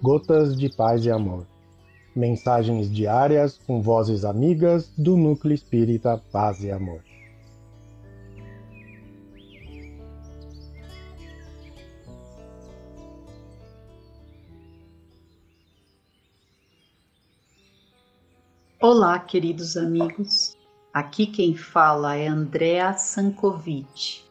Gotas de Paz e Amor. Mensagens diárias com vozes amigas do Núcleo Espírita Paz e Amor. Olá, queridos amigos. Aqui quem fala é Andrea Sankovic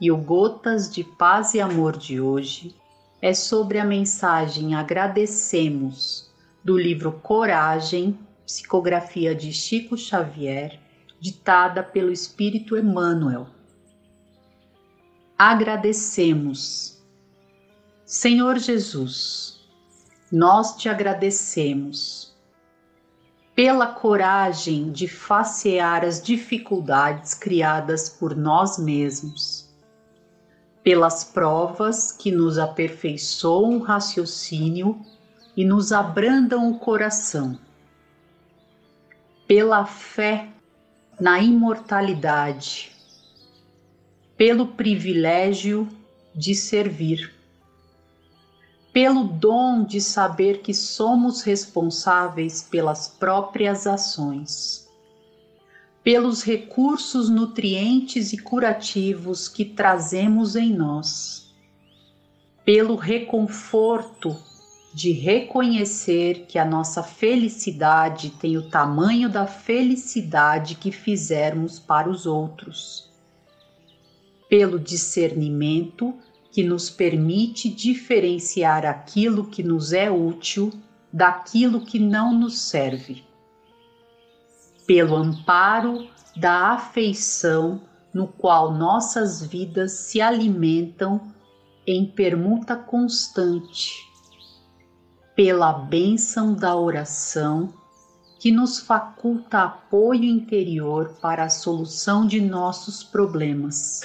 e o Gotas de Paz e Amor de hoje é sobre a mensagem Agradecemos do livro Coragem, psicografia de Chico Xavier, ditada pelo Espírito Emmanuel. Agradecemos. Senhor Jesus, nós te agradecemos pela coragem de facear as dificuldades criadas por nós mesmos pelas provas que nos aperfeiçoam o raciocínio e nos abrandam o coração, pela fé na imortalidade, pelo privilégio de servir, pelo dom de saber que somos responsáveis pelas próprias ações pelos recursos nutrientes e curativos que trazemos em nós, pelo reconforto de reconhecer que a nossa felicidade tem o tamanho da felicidade que fizermos para os outros, pelo discernimento que nos permite diferenciar aquilo que nos é útil daquilo que não nos serve pelo amparo da afeição no qual nossas vidas se alimentam em permuta constante, pela bênção da oração que nos faculta apoio interior para a solução de nossos problemas,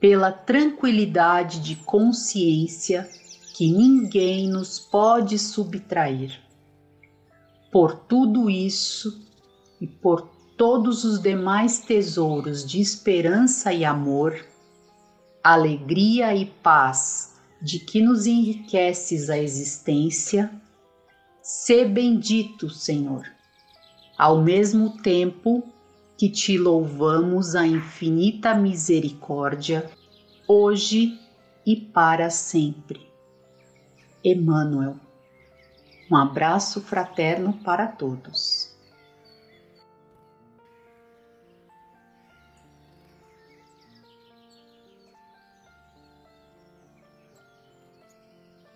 pela tranquilidade de consciência que ninguém nos pode subtrair. Por tudo isso, e por todos os demais tesouros de esperança e amor, alegria e paz de que nos enriqueces a existência, sê bendito, Senhor, ao mesmo tempo que te louvamos a infinita misericórdia, hoje e para sempre. Emmanuel. Um abraço fraterno para todos.